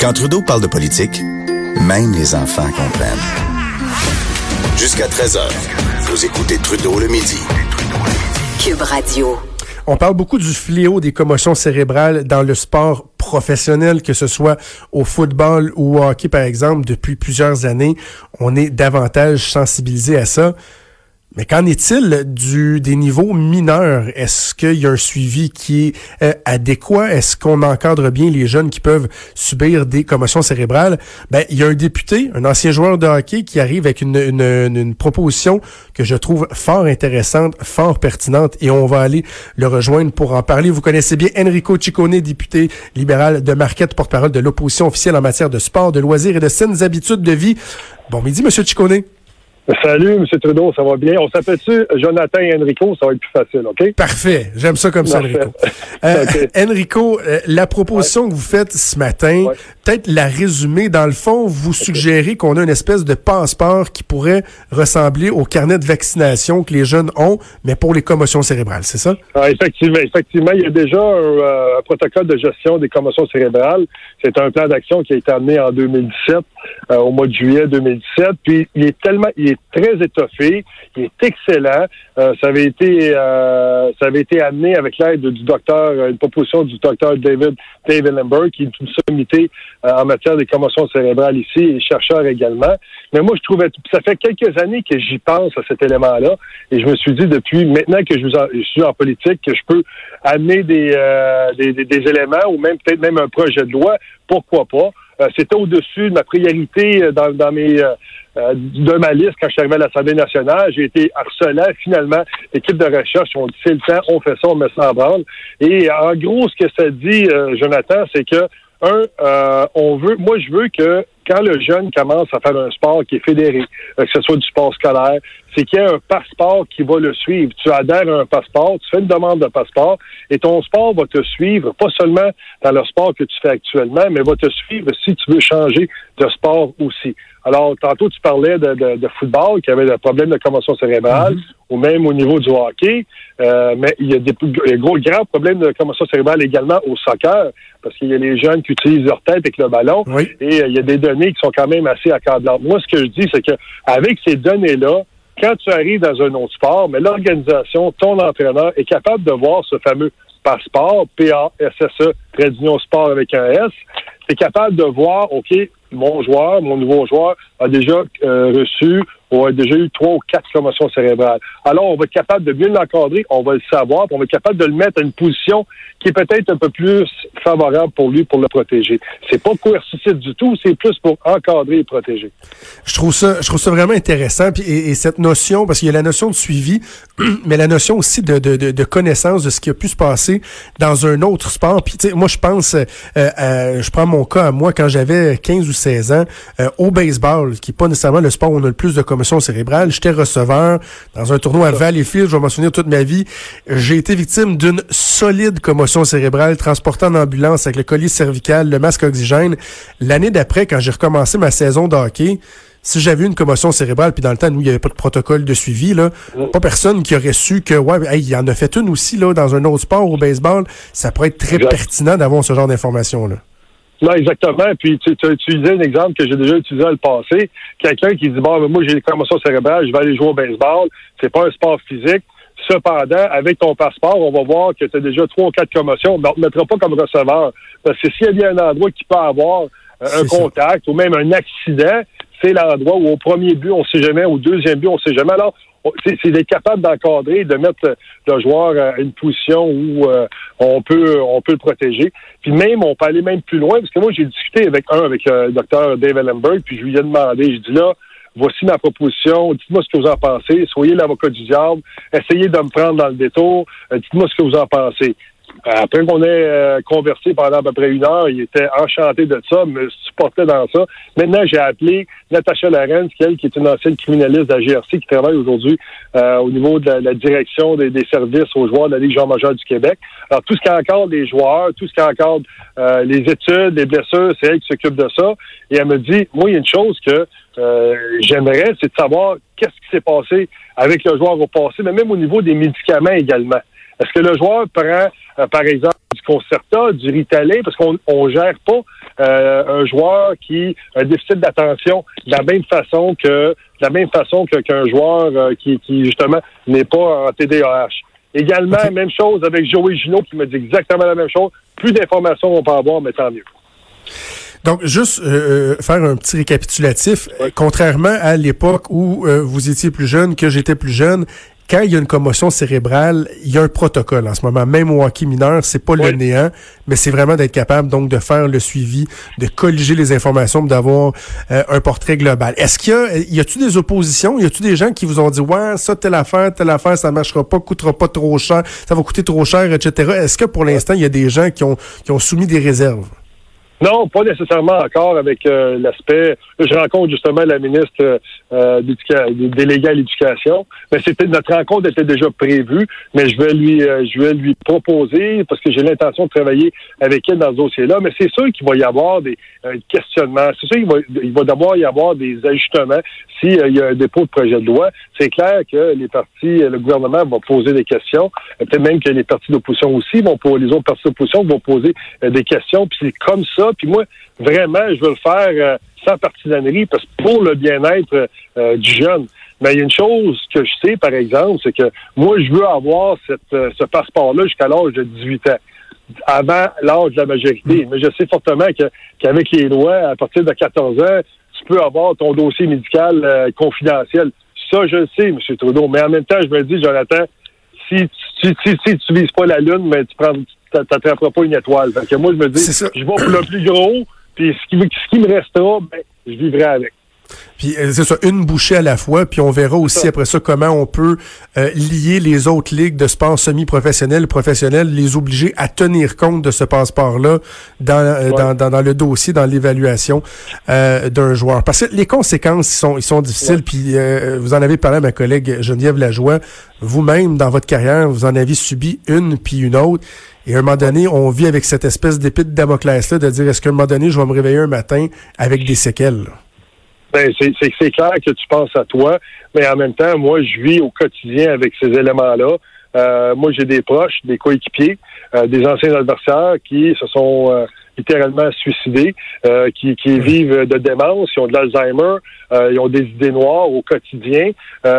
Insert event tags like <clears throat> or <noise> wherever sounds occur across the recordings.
Quand Trudeau parle de politique, même les enfants comprennent. Jusqu'à 13h, vous écoutez Trudeau le midi. Cube Radio. On parle beaucoup du fléau des commotions cérébrales dans le sport professionnel, que ce soit au football ou au hockey, par exemple, depuis plusieurs années. On est davantage sensibilisé à ça. Mais qu'en est-il du des niveaux mineurs? Est-ce qu'il y a un suivi qui est euh, adéquat? Est-ce qu'on encadre bien les jeunes qui peuvent subir des commotions cérébrales? Ben, il y a un député, un ancien joueur de hockey qui arrive avec une, une, une proposition que je trouve fort intéressante, fort pertinente et on va aller le rejoindre pour en parler. Vous connaissez bien Enrico Ciccone, député libéral de Marquette, porte-parole de l'opposition officielle en matière de sport, de loisirs et de saines habitudes de vie. Bon midi, Monsieur Ciccone. Salut, M. Trudeau, ça va bien? On s'appelle-tu Jonathan et Enrico? Ça va être plus facile, OK? Parfait. J'aime ça comme ça, Enrico. Euh, <laughs> Enrico, euh, la proposition que vous faites ce matin, peut-être la résumer. Dans le fond, vous suggérez qu'on a une espèce de passeport qui pourrait ressembler au carnet de vaccination que les jeunes ont, mais pour les commotions cérébrales, c'est ça? Ah, effectivement, effectivement. Il y a déjà un, euh, protocole de gestion des commotions cérébrales. C'est un plan d'action qui a été amené en 2017, au mois de juillet 2017. Puis il est tellement, il est très étoffé, il est excellent. Euh, ça avait été euh, ça avait été amené avec l'aide du docteur, une proposition du docteur David David Lambert, qui est une sommité euh, en matière des commotions cérébrales ici et chercheur également. Mais moi, je trouvais ça fait quelques années que j'y pense à cet élément-là, et je me suis dit depuis maintenant que je, suis en politique que je peux amener des éléments ou même peut-être même un projet de loi, pourquoi pas. C'était au-dessus de ma priorité dans, dans mes euh, de ma liste quand je suis arrivé à l'Assemblée nationale. J'ai été harcelant. Finalement, l'équipe de recherche ont dit c'est le temps, on fait ça, on met ça en branle. Et en gros, ce que ça dit, euh, Jonathan, c'est que un, euh, on veut, moi je veux que quand le jeune commence à faire un sport qui est fédéré, que ce soit du sport scolaire, c'est qu'il y a un passeport qui va le suivre. Tu adhères à un passeport, tu fais une demande de passeport et ton sport va te suivre, pas seulement dans le sport que tu fais actuellement, mais va te suivre si tu veux changer de sport aussi. Alors, tantôt, tu parlais de, de, football, qui avait des problèmes de commotion cérébrale, mhm. ou même au niveau du hockey. Euh, mais il y a des gros, grands problèmes de commotion cérébrale également au soccer, parce qu'il y a les jeunes qui utilisent leur tête avec le ballon, et euh, il y a des données qui sont quand même assez accablantes. Moi, ce que je dis, c'est que avec ces données-là, quand tu arrives dans un autre sport, mais l'organisation, ton entraîneur est capable de voir ce fameux passeport, P-A-S-S-E, trait sport avec un S, c'est capable de voir, OK, mon joueur, mon nouveau joueur, a déjà euh, reçu ou a déjà eu trois ou quatre commotions cérébrales. Alors, on va être capable de bien l'encadrer, on va le savoir, on va être capable de le mettre à une position qui est peut-être un peu plus favorable pour lui, pour le protéger. C'est pas coercitif du tout, c'est plus pour encadrer et protéger. Je trouve ça, je trouve ça vraiment intéressant. Puis, et, cette notion, parce qu'il y a la notion de suivi, <clears throat> mais la notion aussi de, de, de, connaissance de ce qui a pu se passer dans un autre sport. Puis, moi, je pense, euh, euh, je prends mon cas à moi quand j'avais 15 ou 16 ans, au baseball, qui n'est pas nécessairement le sport où on a le plus de commotion cérébrale. J'étais receveur dans un tournoi à Valleyfield, je vais m'en souvenir toute ma vie. J'ai été victime d'une solide commotion cérébrale, transportée en ambulance avec le collier cervical, le masque oxygène. L'année d'après, quand j'ai recommencé ma saison de hockey, si j'avais une commotion cérébrale, puis dans le temps, nous, il n'y avait pas de protocole de suivi, là, pas personne qui aurait su que, ouais, il y en a fait une aussi, là, dans un autre sport, au baseball. Ça pourrait être très pertinent d'avoir ce genre d'informations-là. Non, exactement. Puis tu, tu as utilisé un exemple que j'ai déjà utilisé dans le passé. Quelqu'un qui dit Bon, moi j'ai des commotions cérébrales, je vais aller jouer au baseball. C'est pas un sport physique. Cependant, avec ton passeport, on va voir que tu as déjà trois ou quatre commotions. Mais on ne te mettra pas comme receveur. Parce que s'il y a un endroit qui peut avoir euh, un contact ou même un accident, c'est l'endroit où au premier but, on ne sait jamais, au deuxième but, on ne sait jamais. Alors, c'est d'être capable d'encadrer, de mettre le joueur à une position où euh, on peut on peut le protéger. Puis même, on peut aller même plus loin, parce que moi, j'ai discuté avec un, avec le docteur Dave Ellenberg, puis je lui ai demandé, je dis là, voici ma proposition, dites-moi ce que vous en pensez, soyez l'avocat du diable, essayez de me prendre dans le détour, euh, dites-moi ce que vous en pensez. Après qu'on ait euh, conversé pendant à peu près une heure, il était enchanté de ça, me supportait dans ça. Maintenant, j'ai appelé Natacha Lorenz, qui, qui est une ancienne criminaliste de la GRC, qui travaille aujourd'hui euh, au niveau de la, direction des, services aux joueurs de la Ligue Jean-Major du Québec. Alors, tout ce qui encadre les joueurs, tout ce qui encadre euh, les études, les blessures, c'est elle qui s'occupe de ça. Et elle me dit, moi, il y a une chose que j'aimerais, c'est de savoir qu'est-ce qui s'est passé avec le joueur au passé, mais même au niveau des médicaments également. Est-ce que le joueur prend, euh, par exemple, du Concerta, du Ritalin, parce qu'on ne gère pas euh, un joueur qui a un déficit d'attention de la même façon que de la même façon qu'un joueur euh, qui, qui, justement n'est pas en TDAH. Également, même chose avec Joey Gino qui me dit exactement la même chose. Plus d'informations on peut avoir, mais tant mieux. Donc, juste faire un petit récapitulatif. Contrairement à l'époque où vous étiez plus jeune, que j'étais plus jeune, quand il y a une commotion cérébrale, il y a un protocole en ce moment. Même au hockey mineur, c'est pas le néant, mais c'est vraiment d'être capable donc de faire le suivi, de colliger les informations, d'avoir euh, un portrait global. Est-ce qu'il y a, y a-tu des oppositions, y a-tu des gens qui vous ont dit ouais ça telle affaire, telle affaire, ça marchera pas, coûtera pas trop cher, ça va coûter trop cher, etc. Est-ce que pour l'instant il y a des gens qui ont qui ont soumis des réserves? Non, pas nécessairement encore avec euh, l'aspect. Je rencontre justement la ministre euh, déléguée à l'éducation, mais c'était notre rencontre était déjà prévue, mais je vais lui euh, je vais lui proposer parce que j'ai l'intention de travailler avec elle dans ce dossier-là. Mais c'est sûr qu'il va y avoir des euh, questionnements. C'est sûr qu'il va, il va d'abord y avoir des ajustements s'il y a un dépôt de projet de loi. C'est clair que les partis, le gouvernement va poser des questions. Peut-être même que les partis d'opposition aussi vont pour les autres partis d'opposition vont poser des questions. Puis c'est comme ça puis moi, vraiment, je veux le faire euh, sans partisanerie, parce que pour le bien-être euh, du jeune. Mais il y a une chose que je sais, par exemple, c'est que moi, je veux avoir cette, euh, ce passeport-là jusqu'à l'âge de 18 ans avant l'âge de la majorité. Mais je sais fortement qu'avec les lois, à partir de 14 ans, tu peux avoir ton dossier médical confidentiel. Ça, je le sais, M. Trudeau. Mais en même temps, je me dis, Jonathan, si, si, si, si tu vises pas la Lune, mais tu prends, t'attraperas pas une étoile. que moi, je me dis, je vais pour le plus gros, puis ce qui, ce qui me restera, ben, je vivrai avec. Puis euh, c'est ça, une bouchée à la fois, puis on verra aussi après ça comment on peut euh, lier les autres ligues de sport semi-professionnel, professionnel, les obliger à tenir compte de ce passeport-là dans, euh, dans, dans, le dossier, dans l'évaluation d'un joueur. Parce que les conséquences ils sont, ils sont difficiles, puis vous en avez parlé à ma collègue Geneviève Lajoie, vous-même, dans votre carrière, vous en avez subi une puis une autre. Et à un moment donné, on vit avec cette espèce d'épée de Damoclès-là de dire est-ce qu'à un moment donné, je vais me réveiller un matin avec des séquelles? Ben, c'est clair que tu penses à toi, mais en même temps, moi, je vis au quotidien avec ces éléments-là. Euh, moi, j'ai des proches, des coéquipiers, euh, des anciens adversaires qui se sont euh, littéralement suicidés, qui, qui vivent de démence, qui ont de l'Alzheimer, ils ont des idées noires au quotidien,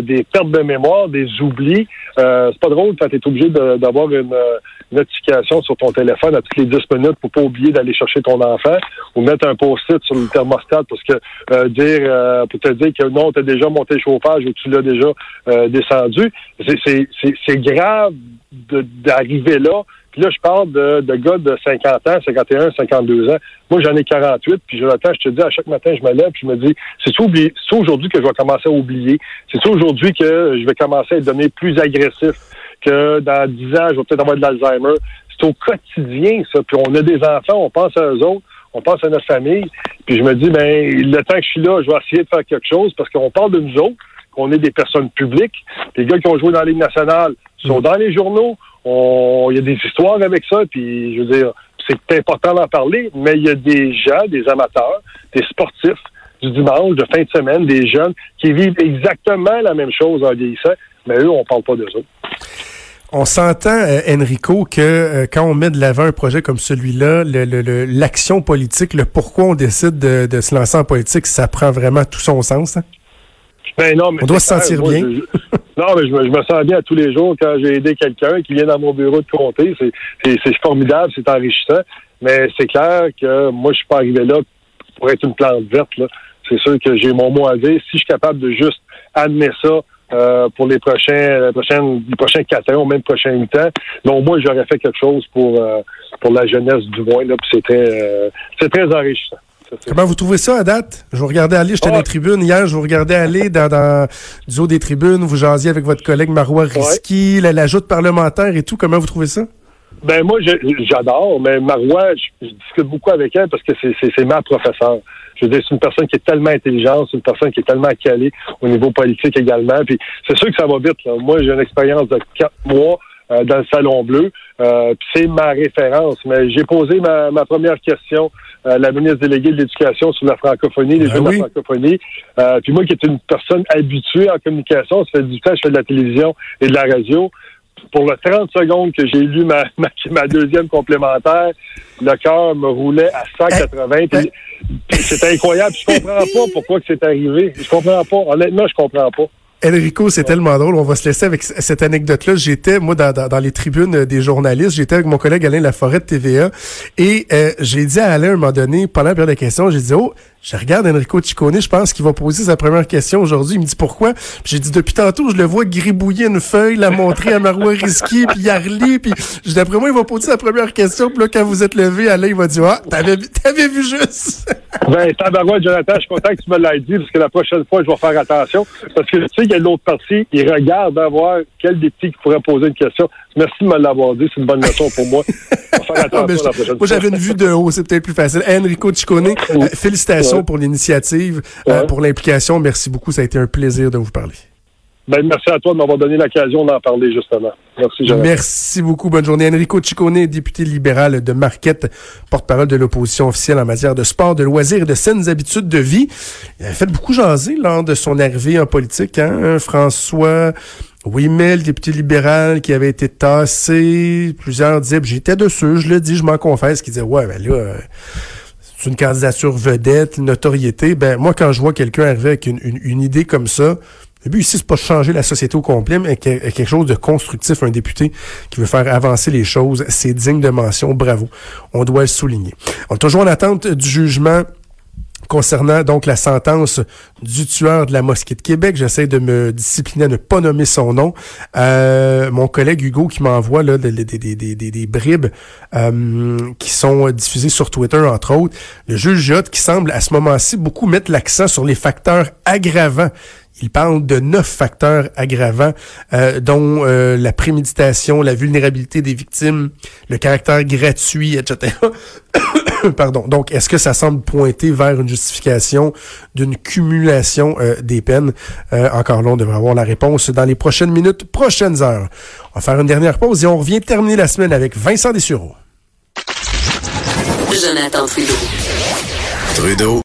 des pertes de mémoire, des oublis. c'est pas drôle quand tu es obligé d'avoir une, notification sur ton téléphone à toutes les 10 minutes pour pas oublier d'aller chercher ton enfant ou mettre un post-it sur le thermostat parce que euh, dire euh, pour te dire que non, tu as déjà monté le chauffage ou tu l'as déjà euh, descendu. C'est grave d'arriver là. Puis là, je parle de, de, gars de 50 ans, 51, 52 ans. Moi, j'en ai 48, puis Jonathan, je te dis, à chaque matin, je me lève, puis je me dis, c'est aujourd'hui que je vais commencer à oublier? C'est aujourd'hui que je vais commencer à devenir plus agressif que dans 10 ans, je vais peut-être avoir de l'Alzheimer? C'est au quotidien, ça. Puis on a des enfants, on pense à eux autres, on pense à notre famille. Puis je me dis, ben, le temps que je suis là, je vais essayer de faire quelque chose parce qu'on parle de nous autres, qu'on est des personnes publiques. Les gars qui ont joué dans la Ligue nationale sont dans les journaux. Il y a des histoires avec ça. Puis, je veux dire, c'est important d'en parler, mais il y a des gens, des amateurs, des sportifs du dimanche, de fin de semaine, des jeunes qui vivent exactement la même chose en vieillissant, mais eux, on parle pas d'eux autres. On s'entend, euh, Enrico, que euh, quand on met de l'avant un projet comme celui-là, l'action politique, le pourquoi on décide de, se lancer en politique, ça prend vraiment tout son sens. Hein? Ben non, mais on doit se sentir bien. non, mais je me, sens bien à tous les jours quand j'ai aidé quelqu'un qui vient dans mon bureau de comté. C'est formidable, c'est enrichissant. Mais c'est clair que moi, je suis pas arrivé là pour être une plante verte. C'est sûr que j'ai mon mot à dire. Si je suis capable de juste admettre ça, euh, pour les prochains, les prochaines, les prochains quatre ans, ou même prochains huit ans. Donc, moi, j'aurais fait quelque chose pour, euh, pour la jeunesse du moins. Là, c'est très, euh, c'est très enrichissant. Comment vous trouvez ça à date? Je vous regardais aller, j'étais dans les tribunes hier, je vous regardais aller dans, dans du haut des tribunes, vous jasiez avec votre collègue Marois Risky, la, la joute parlementaire et tout. Comment vous trouvez ça? Ben moi, j'adore, mais Marois, je, discute beaucoup avec elle parce que c'est ma professeure. Je veux dire, c'est une personne qui est tellement intelligente, c'est une personne qui est tellement calée au niveau politique également. Puis c'est sûr que ça va vite. Moi, j'ai une expérience de quatre mois euh, dans le Salon Bleu. Euh, c'est ma référence. Mais j'ai posé ma, première question à la ministre déléguée de l'Éducation sur la francophonie, les ben jeux de la francophonie. Euh, puis moi, qui est une personne habituée en communication, ça fait du temps que je fais de la télévision et de la radio pour le 30 secondes que j'ai lu <laughs> ma, ma, deuxième complémentaire, le cœur me roulait à 180. C'était incroyable. Je comprends pas pourquoi que c'est arrivé. Je comprends pas. Honnêtement, je comprends pas. Enrico, c'est tellement drôle. On va se laisser avec cette anecdote-là. J'étais, moi, dans, dans, les tribunes des journalistes, j'étais avec mon collègue Alain Laforêt de TVA et euh, j'ai dit à Alain à un moment donné, pendant la période de questions, j'ai dit, oh, je regarde Enrico Ciccone, je pense qu'il va poser sa première question aujourd'hui. Il me dit pourquoi? J'ai dit depuis tantôt, je le vois gribouiller une feuille, la montrer à Marois <laughs> Risky, puis il puis d'après moi, il va poser sa première question. Puis là, quand vous êtes levé, Alain, il va dire Ah, t'avais, t'avais vu juste. <laughs> ben, tabarouette, Jonathan, je suis content que tu me l'aies dit, parce que la prochaine fois, je vais faire attention. Parce que tu sais, il y a l'autre partie, il regarde à voir quel des petits qui pourrait poser une question. Merci de me l'avoir dit, c'est une bonne leçon pour moi. faire <laughs> attention la prochaine moi, j'avais une vue de haut, c'est peut-être plus facile. Enrico Ciccone, euh, félicitations pour l'initiative, euh, pour l'implication. Merci beaucoup, ça a été un plaisir de vous parler. Ben, merci à toi de m'avoir donné l'occasion d'en parler, justement. Merci. Merci beaucoup. Bonne journée. Enrico Ciccone, député libéral de Marquette, porte-parole de l'opposition officielle en matière de sport, de loisirs et de saines habitudes de vie. Il a fait beaucoup jaser lors de son arrivée en politique. Hein? François oui, mais le député libéral qui avait été tassé, plusieurs disaient, j'étais dessus, je le dis, je m'en confesse, qui disait, ouais, ben là, euh, c'est une candidature vedette, notoriété. Ben, moi, quand je vois quelqu'un arriver avec une, idée comme ça, le but ici, c'est pas changer la société au complet, mais quelque chose de constructif, un député qui veut faire avancer les choses, c'est digne de mention, bravo. On doit le souligner. On est toujours en attente du jugement concernant donc la sentence du tueur de la mosquée de Québec. J'essaie de me discipliner à ne pas nommer son nom. Euh, mon collègue Hugo qui m'envoie là des, des, bribes euh, qui sont diffusées sur Twitter, entre autres. Le juge Jot qui semble à ce moment-ci beaucoup mettre l'accent sur les facteurs aggravants il parle de neuf facteurs aggravants, euh, dont euh, la préméditation, la vulnérabilité des victimes, le caractère gratuit, etc. <coughs> Pardon. Donc, est-ce que ça semble pointer vers une justification d'une cumulation euh, des peines? encore là, on devrait avoir la réponse dans les prochaines minutes, prochaines heures. On va faire une dernière pause et on revient terminer la semaine avec Vincent Dessureau. Jonathan Trudeau. Trudeau